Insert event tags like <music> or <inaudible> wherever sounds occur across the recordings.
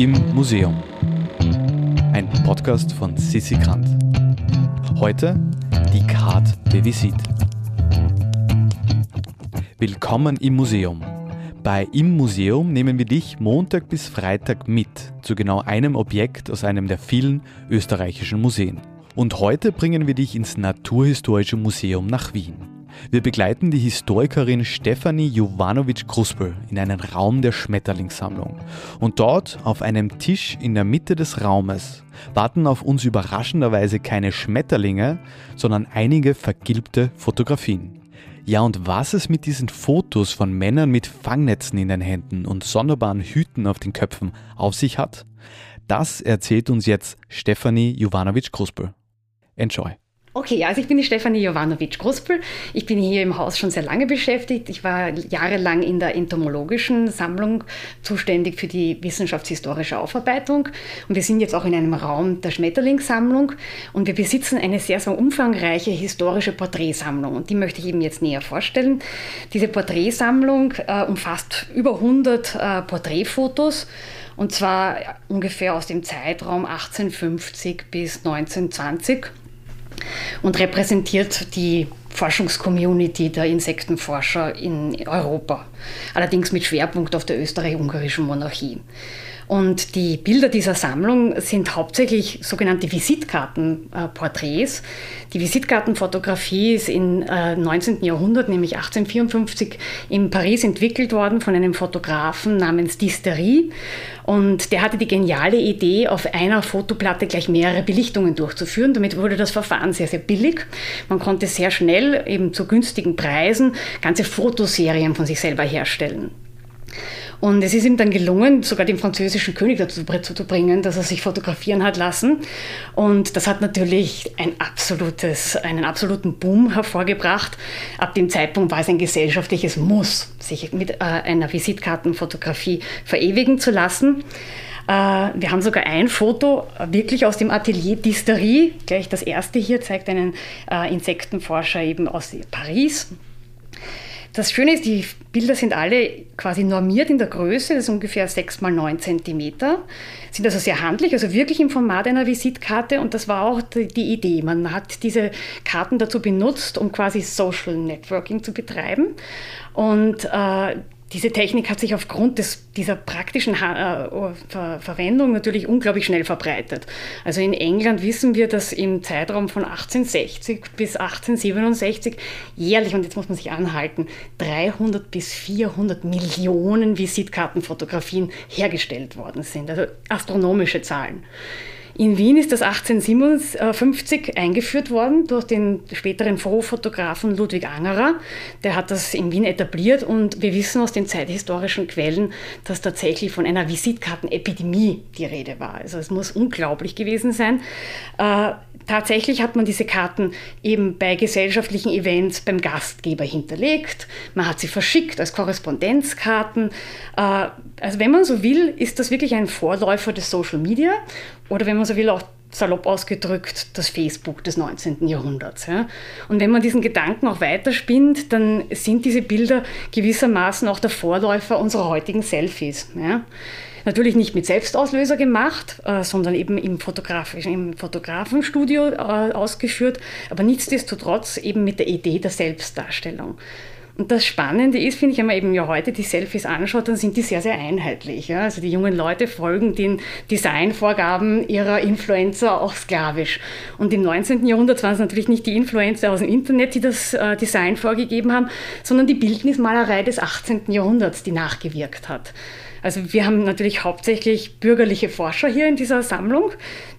Im Museum. Ein Podcast von Sissi Grant. Heute die Carte de Visite. Willkommen im Museum. Bei Im Museum nehmen wir dich Montag bis Freitag mit zu genau einem Objekt aus einem der vielen österreichischen Museen. Und heute bringen wir dich ins Naturhistorische Museum nach Wien. Wir begleiten die Historikerin Stefanie Jovanovic-Kruspel in einen Raum der Schmetterlingssammlung. Und dort, auf einem Tisch in der Mitte des Raumes, warten auf uns überraschenderweise keine Schmetterlinge, sondern einige vergilbte Fotografien. Ja, und was es mit diesen Fotos von Männern mit Fangnetzen in den Händen und sonderbaren Hüten auf den Köpfen auf sich hat, das erzählt uns jetzt Stefanie Jovanovic-Kruspel. Enjoy! Okay, also ich bin die Stefanie Jovanovic-Gruspel. Ich bin hier im Haus schon sehr lange beschäftigt. Ich war jahrelang in der entomologischen Sammlung zuständig für die wissenschaftshistorische Aufarbeitung. Und wir sind jetzt auch in einem Raum der Schmetterlingssammlung. Und wir besitzen eine sehr, sehr umfangreiche historische Porträtsammlung. Und die möchte ich eben jetzt näher vorstellen. Diese Porträtsammlung äh, umfasst über 100 äh, Porträtfotos. Und zwar ungefähr aus dem Zeitraum 1850 bis 1920 und repräsentiert die Forschungscommunity der Insektenforscher in Europa, allerdings mit Schwerpunkt auf der österreich-ungarischen Monarchie. Und die Bilder dieser Sammlung sind hauptsächlich sogenannte Visitkartenporträts. Die Visitkartenfotografie ist im 19. Äh, Jahrhundert, nämlich 1854, in Paris entwickelt worden von einem Fotografen namens Distery. Und der hatte die geniale Idee, auf einer Fotoplatte gleich mehrere Belichtungen durchzuführen. Damit wurde das Verfahren sehr, sehr billig. Man konnte sehr schnell, eben zu günstigen Preisen, ganze Fotoserien von sich selber herstellen. Und es ist ihm dann gelungen, sogar den französischen König dazu zu bringen, dass er sich fotografieren hat lassen. Und das hat natürlich ein absolutes, einen absoluten Boom hervorgebracht. Ab dem Zeitpunkt war es ein gesellschaftliches Muss, sich mit äh, einer Visitkartenfotografie verewigen zu lassen. Äh, wir haben sogar ein Foto wirklich aus dem Atelier Disterie. Gleich das erste hier zeigt einen äh, Insektenforscher eben aus Paris. Das Schöne ist, die Bilder sind alle quasi normiert in der Größe, das ist ungefähr 6 mal 9 cm, sind also sehr handlich, also wirklich im Format einer Visitkarte. Und das war auch die Idee. Man hat diese Karten dazu benutzt, um quasi Social Networking zu betreiben. Und äh, diese Technik hat sich aufgrund des, dieser praktischen ha äh, Ver Verwendung natürlich unglaublich schnell verbreitet. Also in England wissen wir, dass im Zeitraum von 1860 bis 1867 jährlich, und jetzt muss man sich anhalten, 300 bis 400 Millionen Visitkartenfotografien hergestellt worden sind. Also astronomische Zahlen. In Wien ist das 1857 eingeführt worden durch den späteren Fotografen Ludwig Angerer. Der hat das in Wien etabliert und wir wissen aus den zeithistorischen Quellen, dass tatsächlich von einer Visitkartenepidemie die Rede war. Also es muss unglaublich gewesen sein. Tatsächlich hat man diese Karten eben bei gesellschaftlichen Events beim Gastgeber hinterlegt. Man hat sie verschickt als Korrespondenzkarten. Äh, also wenn man so will, ist das wirklich ein Vorläufer des Social Media oder wenn man so will, auch salopp ausgedrückt, das Facebook des 19. Jahrhunderts. Ja. Und wenn man diesen Gedanken auch weiterspinnt, dann sind diese Bilder gewissermaßen auch der Vorläufer unserer heutigen Selfies. Natürlich nicht mit Selbstauslöser gemacht, äh, sondern eben im, Fotografischen, im Fotografenstudio äh, ausgeführt, aber nichtsdestotrotz eben mit der Idee der Selbstdarstellung. Und das Spannende ist, finde ich, wenn man eben ja heute die Selfies anschaut, dann sind die sehr, sehr einheitlich. Ja? Also die jungen Leute folgen den Designvorgaben ihrer Influencer auch sklavisch. Und im 19. Jahrhundert waren es natürlich nicht die Influencer aus dem Internet, die das äh, Design vorgegeben haben, sondern die Bildnismalerei des 18. Jahrhunderts, die nachgewirkt hat. Also wir haben natürlich hauptsächlich bürgerliche Forscher hier in dieser Sammlung,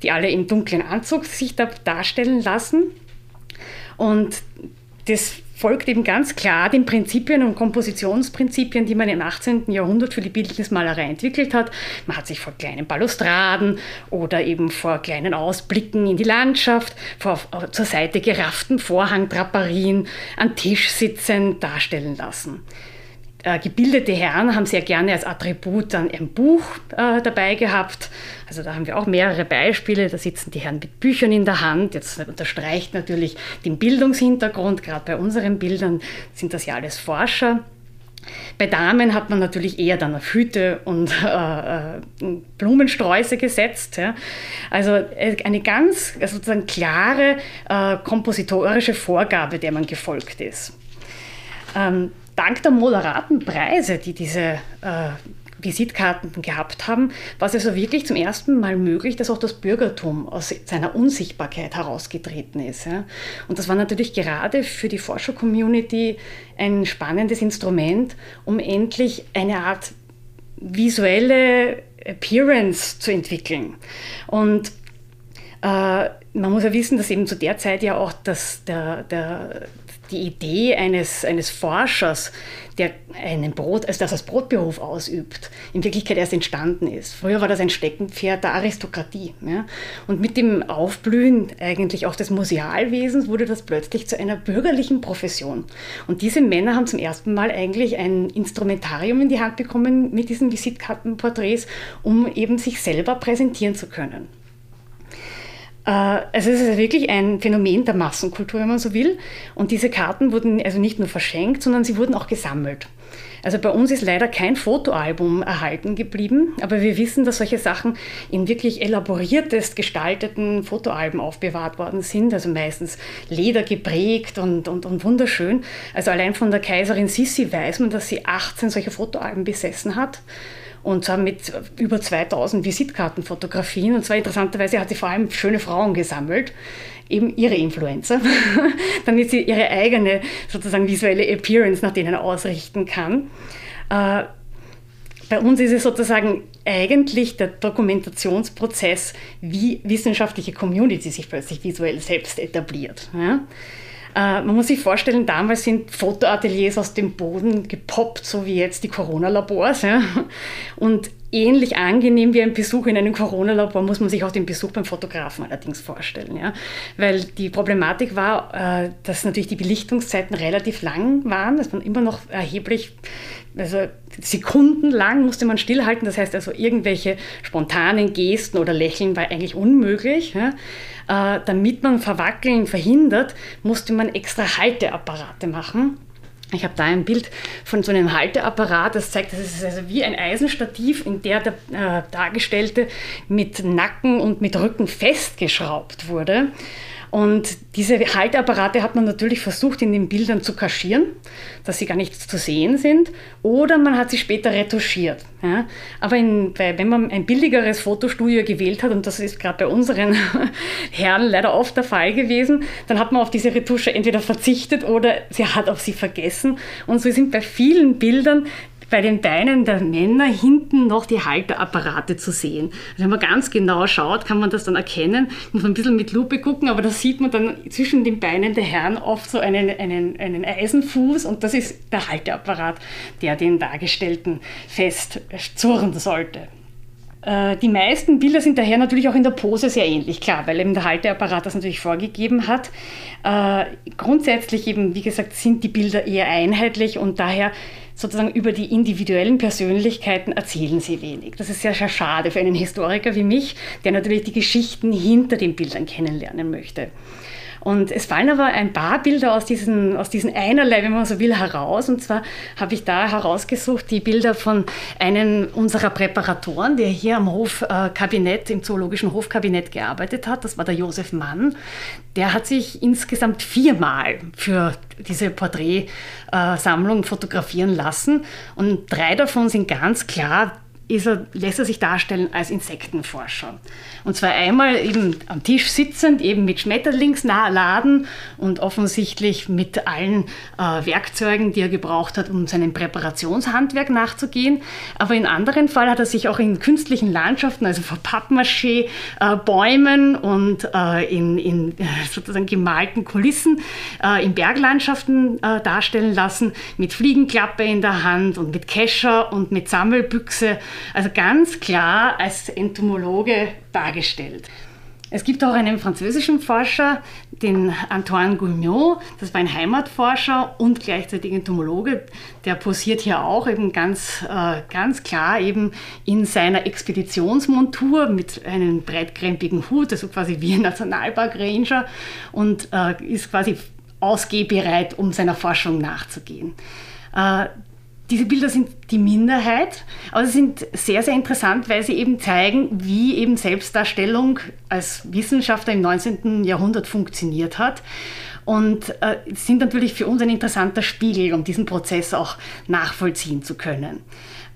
die alle im dunklen Anzug sich da darstellen lassen. Und das folgt eben ganz klar den Prinzipien und Kompositionsprinzipien, die man im 18. Jahrhundert für die Bildnismalerei entwickelt hat. Man hat sich vor kleinen Balustraden oder eben vor kleinen Ausblicken in die Landschaft, vor zur Seite gerafften Vorhangdraperien, an Tisch sitzend darstellen lassen äh, gebildete Herren haben sehr gerne als Attribut dann ein Buch äh, dabei gehabt. Also da haben wir auch mehrere Beispiele. Da sitzen die Herren mit Büchern in der Hand. Jetzt unterstreicht natürlich den Bildungshintergrund. Gerade bei unseren Bildern sind das ja alles Forscher. Bei Damen hat man natürlich eher dann auf Hüte und äh, äh Blumensträuße gesetzt. Ja. Also äh, eine ganz also sozusagen klare äh, kompositorische Vorgabe, der man gefolgt ist. Ähm, dank der moderaten Preise, die diese äh, Visitkarten gehabt haben, war es also wirklich zum ersten Mal möglich, dass auch das Bürgertum aus seiner Unsichtbarkeit herausgetreten ist. Ja. Und das war natürlich gerade für die Forscher-Community ein spannendes Instrument, um endlich eine Art visuelle Appearance zu entwickeln. Und äh, man muss ja wissen, dass eben zu der Zeit ja auch das, der, der, die Idee eines, eines Forschers, der einen Brot, also das als Brotberuf ausübt, in Wirklichkeit erst entstanden ist. Früher war das ein Steckenpferd der Aristokratie. Ja? Und mit dem Aufblühen eigentlich auch des Musealwesens wurde das plötzlich zu einer bürgerlichen Profession. Und diese Männer haben zum ersten Mal eigentlich ein Instrumentarium in die Hand bekommen mit diesen Visitkartenporträts, um eben sich selber präsentieren zu können. Äh, also es ist wirklich ein Phänomen der Massenkultur, wenn man so will. Und diese Karten wurden also nicht nur verschenkt, sondern sie wurden auch gesammelt. Also bei uns ist leider kein Fotoalbum erhalten geblieben, aber wir wissen, dass solche Sachen in wirklich elaboriertest gestalteten Fotoalben aufbewahrt worden sind, also meistens ledergeprägt und, und, und wunderschön. Also allein von der Kaiserin Sissi weiß man, dass sie 18 solche Fotoalben besessen hat und zwar mit über 2000 Visitkartenfotografien. Und zwar interessanterweise hat sie vor allem schöne Frauen gesammelt, eben ihre Influencer, <laughs> damit sie ihre eigene sozusagen visuelle Appearance nach denen ausrichten kann. Äh, bei uns ist es sozusagen eigentlich der Dokumentationsprozess, wie wissenschaftliche Community sich plötzlich visuell selbst etabliert. Ja? Äh, man muss sich vorstellen, damals sind Fotoateliers aus dem Boden gepoppt, so wie jetzt die Corona-Labors. Ja? Und ähnlich angenehm wie ein Besuch in einem Corona-Labor muss man sich auch den Besuch beim Fotografen allerdings vorstellen. Ja? Weil die Problematik war, äh, dass natürlich die Belichtungszeiten relativ lang waren, dass man immer noch erheblich also sekundenlang musste man stillhalten. Das heißt also, irgendwelche spontanen Gesten oder Lächeln war eigentlich unmöglich. Ja? Äh, damit man Verwackeln verhindert, musste man extra Halteapparate machen. Ich habe da ein Bild von so einem Halteapparat, das zeigt, das ist also wie ein Eisenstativ, in der der äh, Dargestellte mit Nacken und mit Rücken festgeschraubt wurde. Und diese Halteapparate hat man natürlich versucht, in den Bildern zu kaschieren, dass sie gar nicht zu sehen sind, oder man hat sie später retuschiert. Ja. Aber in, wenn man ein billigeres Fotostudio gewählt hat, und das ist gerade bei unseren <laughs> Herren leider oft der Fall gewesen, dann hat man auf diese Retusche entweder verzichtet oder sie hat auf sie vergessen. Und so sind bei vielen Bildern bei den Beinen der Männer hinten noch die Halterapparate zu sehen. Also wenn man ganz genau schaut, kann man das dann erkennen. Muss man ein bisschen mit Lupe gucken, aber da sieht man dann zwischen den Beinen der Herren oft so einen, einen, einen Eisenfuß und das ist der Halteapparat, der den Dargestellten fest zurren sollte. Äh, die meisten Bilder sind daher natürlich auch in der Pose sehr ähnlich, klar, weil eben der Halteapparat das natürlich vorgegeben hat. Äh, grundsätzlich eben, wie gesagt, sind die Bilder eher einheitlich und daher sozusagen über die individuellen Persönlichkeiten erzählen sie wenig. Das ist sehr, sehr schade für einen Historiker wie mich, der natürlich die Geschichten hinter den Bildern kennenlernen möchte. Und es fallen aber ein paar Bilder aus diesen, aus diesen einerlei, wenn man so will, heraus. Und zwar habe ich da herausgesucht die Bilder von einem unserer Präparatoren, der hier am Hofkabinett, im Zoologischen Hofkabinett gearbeitet hat. Das war der Josef Mann. Der hat sich insgesamt viermal für diese Porträtsammlung fotografieren lassen. Und drei davon sind ganz klar er, lässt er sich darstellen als Insektenforscher. Und zwar einmal eben am Tisch sitzend, eben mit Schmetterlingsladen und offensichtlich mit allen äh, Werkzeugen, die er gebraucht hat, um seinem Präparationshandwerk nachzugehen. Aber in anderen Fall hat er sich auch in künstlichen Landschaften, also vor Pappmaché, äh, Bäumen und äh, in, in sozusagen gemalten Kulissen äh, in Berglandschaften äh, darstellen lassen, mit Fliegenklappe in der Hand und mit Kescher und mit Sammelbüchse also ganz klar als Entomologe dargestellt. Es gibt auch einen französischen Forscher, den Antoine Guignot, das war ein Heimatforscher und gleichzeitig Entomologe, der posiert hier auch eben ganz, äh, ganz klar eben in seiner Expeditionsmontur mit einem breitkrempigen Hut, also quasi wie ein Nationalpark-Ranger und äh, ist quasi ausgehbereit, um seiner Forschung nachzugehen. Äh, diese Bilder sind die Minderheit, aber sie sind sehr, sehr interessant, weil sie eben zeigen, wie eben Selbstdarstellung als Wissenschaftler im 19. Jahrhundert funktioniert hat und äh, sind natürlich für uns ein interessanter Spiegel, um diesen Prozess auch nachvollziehen zu können.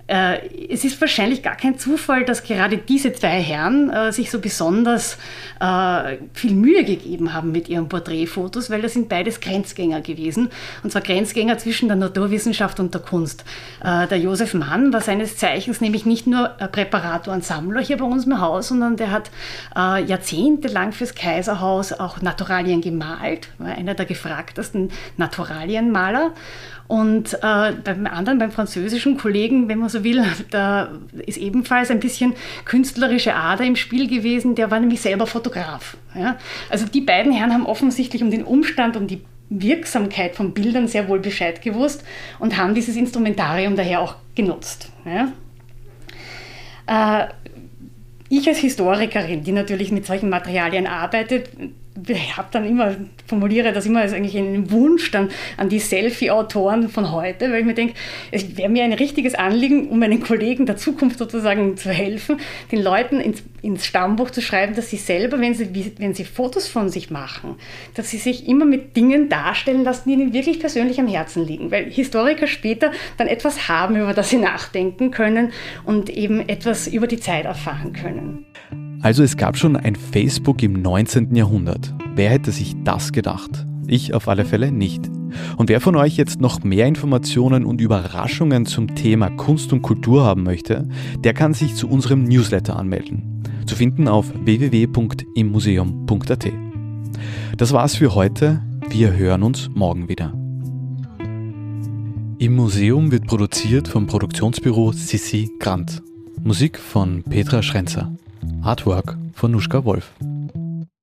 Äh, es ist wahrscheinlich gar kein Zufall, dass gerade diese zwei Herren äh, sich so besonders äh, viel Mühe gegeben haben mit ihren Porträtfotos, weil das sind beides Grenzgänger gewesen. Und zwar Grenzgänger zwischen der Naturwissenschaft und der Kunst. Äh, der Josef Mann war seines Zeichens nämlich nicht nur Präparator und Sammler hier bei uns im Haus, sondern der hat äh, jahrzehntelang fürs Kaiserhaus auch Naturalien gemalt, war einer der gefragtesten Naturalienmaler. Und äh, beim anderen, beim französischen Kollegen, wenn man so will, da ist ebenfalls ein bisschen künstlerische Ader im Spiel gewesen. Der war nämlich selber Fotograf. Ja? Also die beiden Herren haben offensichtlich um den Umstand, um die Wirksamkeit von Bildern sehr wohl Bescheid gewusst und haben dieses Instrumentarium daher auch genutzt. Ja? Äh, ich als Historikerin, die natürlich mit solchen Materialien arbeitet, habe dann immer, formuliere das immer als eigentlich einen Wunsch dann an die Selfie-Autoren von heute, weil ich mir denke, es wäre mir ein richtiges Anliegen, um meinen Kollegen der Zukunft sozusagen zu helfen, den Leuten ins, ins Stammbuch zu schreiben, dass sie selber, wenn sie, wenn sie Fotos von sich machen, dass sie sich immer mit Dingen darstellen lassen, die ihnen wirklich persönlich am Herzen liegen, weil Historiker später dann etwas haben, über das sie nachdenken können und eben etwas über die Zeit erfahren können. Also es gab schon ein Facebook im 19. Jahrhundert. Wer hätte sich das gedacht? Ich auf alle Fälle nicht. Und wer von euch jetzt noch mehr Informationen und Überraschungen zum Thema Kunst und Kultur haben möchte, der kann sich zu unserem Newsletter anmelden. Zu finden auf www.immuseum.at. Das war's für heute. Wir hören uns morgen wieder. Im Museum wird produziert vom Produktionsbüro Sissi Grant. Musik von Petra Schrenzer. Artwork von Nuschka Wolf.